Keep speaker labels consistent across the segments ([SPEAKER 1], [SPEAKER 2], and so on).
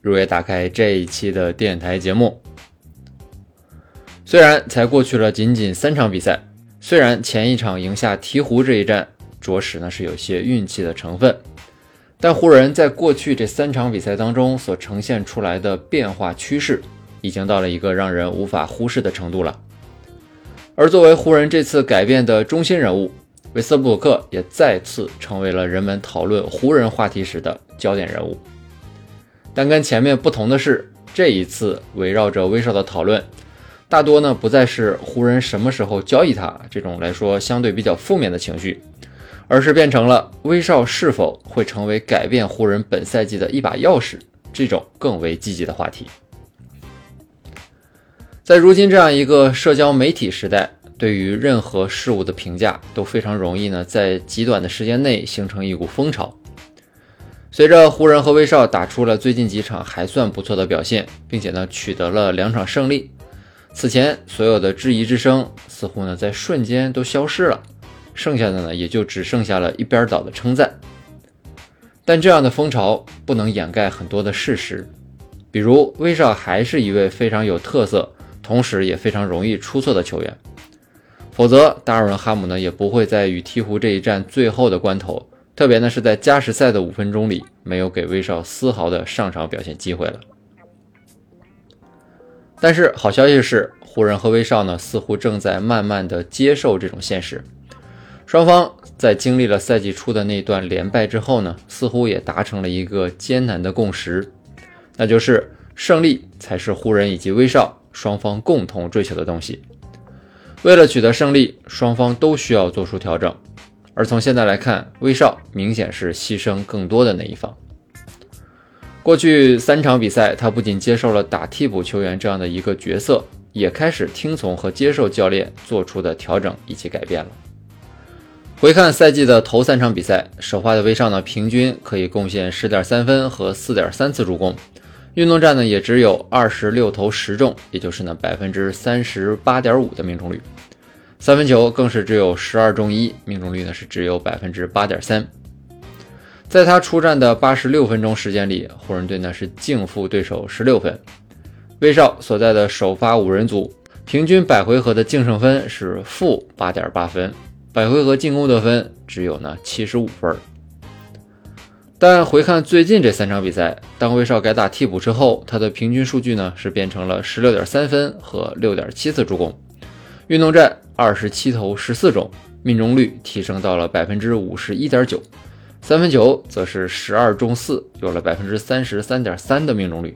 [SPEAKER 1] 如约打开这一期的电台节目。虽然才过去了仅仅三场比赛，虽然前一场赢下鹈鹕这一战着实呢是有些运气的成分，但湖人在过去这三场比赛当中所呈现出来的变化趋势，已经到了一个让人无法忽视的程度了。而作为湖人这次改变的中心人物，韦斯布鲁克也再次成为了人们讨论湖人话题时的焦点人物。但跟前面不同的是，这一次围绕着威少的讨论，大多呢不再是湖人什么时候交易他这种来说相对比较负面的情绪，而是变成了威少是否会成为改变湖人本赛季的一把钥匙这种更为积极的话题。在如今这样一个社交媒体时代，对于任何事物的评价都非常容易呢，在极短的时间内形成一股风潮。随着湖人和威少打出了最近几场还算不错的表现，并且呢取得了两场胜利，此前所有的质疑之声似乎呢在瞬间都消失了，剩下的呢也就只剩下了一边倒的称赞。但这样的风潮不能掩盖很多的事实，比如威少还是一位非常有特色。同时也非常容易出错的球员，否则达尔文哈姆呢也不会在与鹈鹕这一战最后的关头，特别呢是在加时赛的五分钟里，没有给威少丝毫的上场表现机会了。但是好消息是，湖人和威少呢似乎正在慢慢的接受这种现实，双方在经历了赛季初的那段连败之后呢，似乎也达成了一个艰难的共识，那就是胜利才是湖人以及威少。双方共同追求的东西，为了取得胜利，双方都需要做出调整。而从现在来看，威少明显是牺牲更多的那一方。过去三场比赛，他不仅接受了打替补球员这样的一个角色，也开始听从和接受教练做出的调整以及改变了。回看赛季的头三场比赛，首发的威少呢，平均可以贡献十点三分和四点三次助攻。运动战呢也只有二十六投十中，也就是呢百分之三十八点五的命中率，三分球更是只有十二中一，命中率呢是只有百分之八点三。在他出战的八十六分钟时间里，湖人队呢是净负对手十六分。威少所在的首发五人组，平均百回合的净胜分是负八点八分，百回合进攻得分只有呢七十五分。但回看最近这三场比赛，当威少改打替补之后，他的平均数据呢是变成了十六点三分和六点七次助攻，运动战二十七投十四中，命中率提升到了百分之五十一点九，三分球则是十二中四，有了百分之三十三点三的命中率。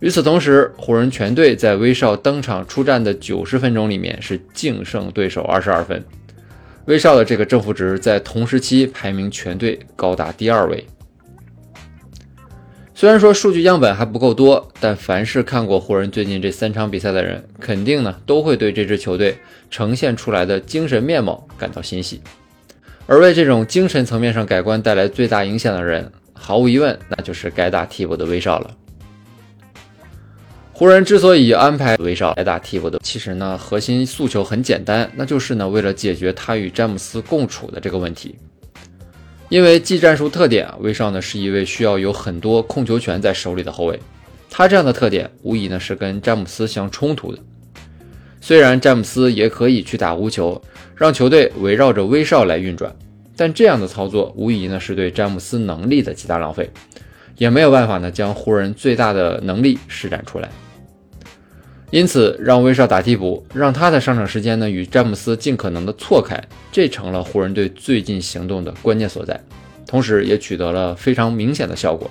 [SPEAKER 1] 与此同时，湖人全队在威少登场出战的九十分钟里面是净胜对手二十二分。威少的这个正负值在同时期排名全队高达第二位。虽然说数据样本还不够多，但凡是看过湖人最近这三场比赛的人，肯定呢都会对这支球队呈现出来的精神面貌感到欣喜。而为这种精神层面上改观带来最大影响的人，毫无疑问，那就是该打替补的威少了。湖人之所以安排威少来打替补的，其实呢，核心诉求很简单，那就是呢，为了解决他与詹姆斯共处的这个问题。因为技战术特点，威少呢是一位需要有很多控球权在手里的后卫，他这样的特点无疑呢是跟詹姆斯相冲突的。虽然詹姆斯也可以去打无球，让球队围绕着威少来运转，但这样的操作无疑呢是对詹姆斯能力的极大浪费，也没有办法呢将湖人最大的能力施展出来。因此，让威少打替补，让他的上场时间呢与詹姆斯尽可能的错开，这成了湖人队最近行动的关键所在，同时也取得了非常明显的效果。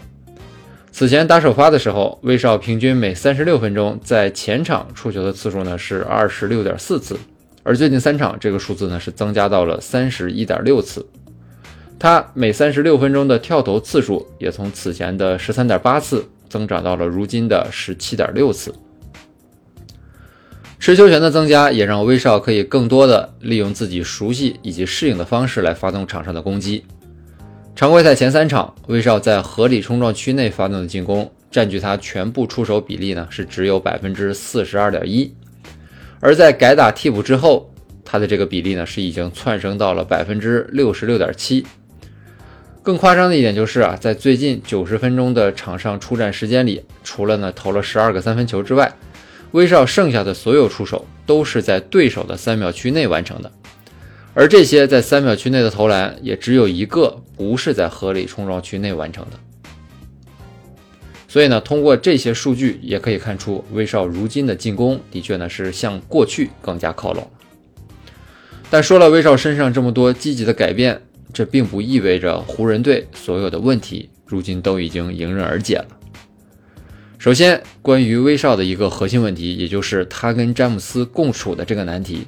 [SPEAKER 1] 此前打首发的时候，威少平均每三十六分钟在前场触球的次数呢是二十六点四次，而最近三场这个数字呢是增加到了三十一点六次。他每三十六分钟的跳投次数也从此前的十三点八次增长到了如今的十七点六次。持球权的增加也让威少可以更多的利用自己熟悉以及适应的方式来发动场上的攻击。常规赛前三场，威少在合理冲撞区内发动的进攻占据他全部出手比例呢是只有百分之四十二点一，而在改打替补之后，他的这个比例呢是已经窜升到了百分之六十六点七。更夸张的一点就是啊，在最近九十分钟的场上出战时间里，除了呢投了十二个三分球之外，威少剩下的所有出手都是在对手的三秒区内完成的，而这些在三秒区内的投篮也只有一个不是在合理冲撞区内完成的。所以呢，通过这些数据也可以看出，威少如今的进攻的确呢是向过去更加靠拢。但说了威少身上这么多积极的改变，这并不意味着湖人队所有的问题如今都已经迎刃而解了。首先，关于威少的一个核心问题，也就是他跟詹姆斯共处的这个难题，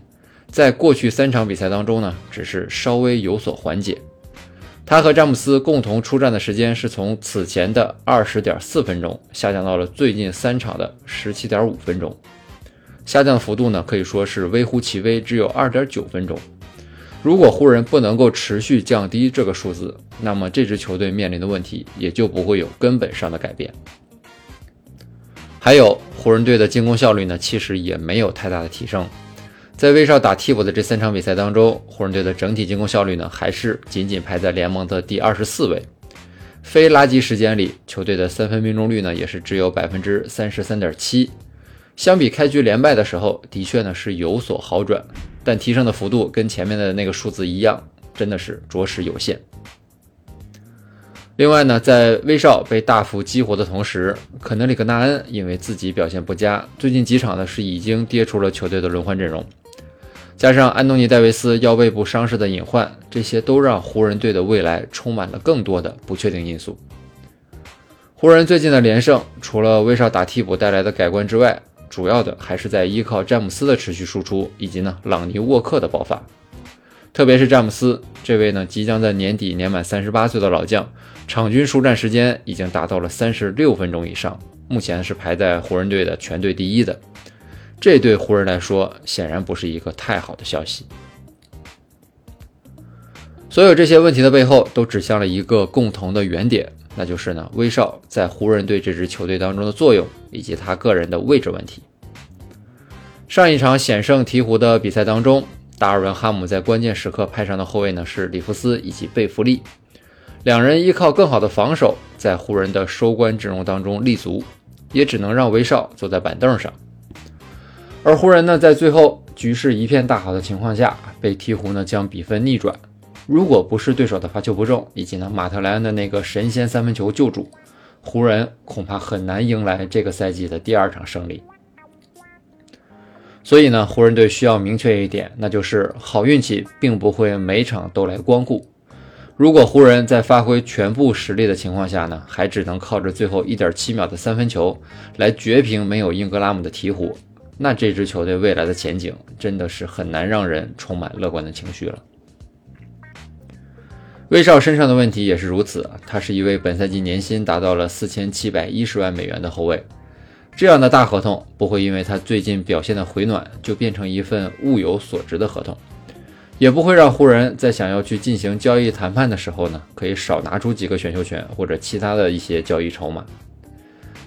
[SPEAKER 1] 在过去三场比赛当中呢，只是稍微有所缓解。他和詹姆斯共同出战的时间是从此前的二十点四分钟下降到了最近三场的十七点五分钟，下降幅度呢可以说是微乎其微，只有二点九分钟。如果湖人不能够持续降低这个数字，那么这支球队面临的问题也就不会有根本上的改变。还有湖人队的进攻效率呢，其实也没有太大的提升。在威少打替补的这三场比赛当中，湖人队的整体进攻效率呢，还是仅仅排在联盟的第二十四位。非垃圾时间里，球队的三分命中率呢，也是只有百分之三十三点七。相比开局连败的时候，的确呢是有所好转，但提升的幅度跟前面的那个数字一样，真的是着实有限。另外呢，在威少被大幅激活的同时，肯德里克纳恩因为自己表现不佳，最近几场呢是已经跌出了球队的轮换阵容。加上安东尼戴维斯腰背部伤势的隐患，这些都让湖人队的未来充满了更多的不确定因素。湖人最近的连胜，除了威少打替补带来的改观之外，主要的还是在依靠詹姆斯的持续输出，以及呢朗尼沃克的爆发。特别是詹姆斯这位呢即将在年底年满三十八岁的老将。场均出战时间已经达到了三十六分钟以上，目前是排在湖人队的全队第一的。这对湖人来说显然不是一个太好的消息。所有这些问题的背后都指向了一个共同的原点，那就是呢威少在湖人队这支球队当中的作用以及他个人的位置问题。上一场险胜鹈鹕的比赛当中，达尔文哈姆在关键时刻派上的后卫呢是里弗斯以及贝弗利。两人依靠更好的防守，在湖人的收官阵容当中立足，也只能让威少坐在板凳上。而湖人呢，在最后局势一片大好的情况下，被鹈鹕呢将比分逆转。如果不是对手的罚球不中，以及呢马特莱恩的那个神仙三分球救主，湖人恐怕很难迎来这个赛季的第二场胜利。所以呢，湖人队需要明确一点，那就是好运气并不会每场都来光顾。如果湖人在发挥全部实力的情况下呢，还只能靠着最后一点七秒的三分球来绝平没有英格拉姆的鹈鹕，那这支球队未来的前景真的是很难让人充满乐观的情绪了。威少身上的问题也是如此，他是一位本赛季年薪达到了四千七百一十万美元的后卫，这样的大合同不会因为他最近表现的回暖就变成一份物有所值的合同。也不会让湖人，在想要去进行交易谈判的时候呢，可以少拿出几个选秀权或者其他的一些交易筹码，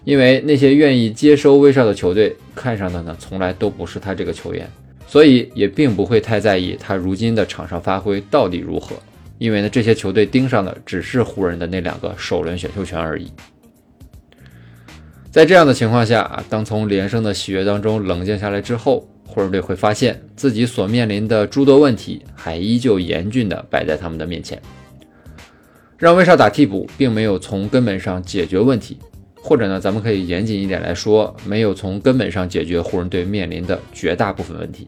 [SPEAKER 1] 因为那些愿意接收威少的球队看上的呢，从来都不是他这个球员，所以也并不会太在意他如今的场上发挥到底如何，因为呢，这些球队盯上的只是湖人的那两个首轮选秀权而已。在这样的情况下啊，当从连胜的喜悦当中冷静下来之后。湖人队会发现自己所面临的诸多问题还依旧严峻地摆在他们的面前。让威少打替补，并没有从根本上解决问题，或者呢，咱们可以严谨一点来说，没有从根本上解决湖人队面临的绝大部分问题。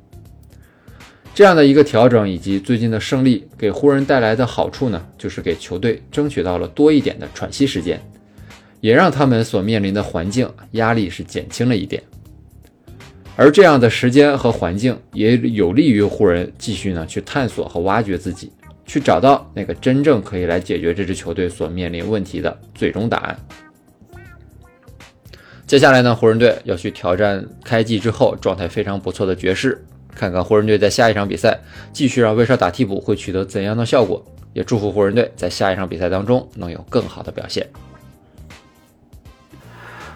[SPEAKER 1] 这样的一个调整以及最近的胜利，给湖人带来的好处呢，就是给球队争取到了多一点的喘息时间，也让他们所面临的环境压力是减轻了一点。而这样的时间和环境也有利于湖人继续呢去探索和挖掘自己，去找到那个真正可以来解决这支球队所面临问题的最终答案。接下来呢，湖人队要去挑战开季之后状态非常不错的爵士，看看湖人队在下一场比赛继续让威少打替补会取得怎样的效果。也祝福湖人队在下一场比赛当中能有更好的表现。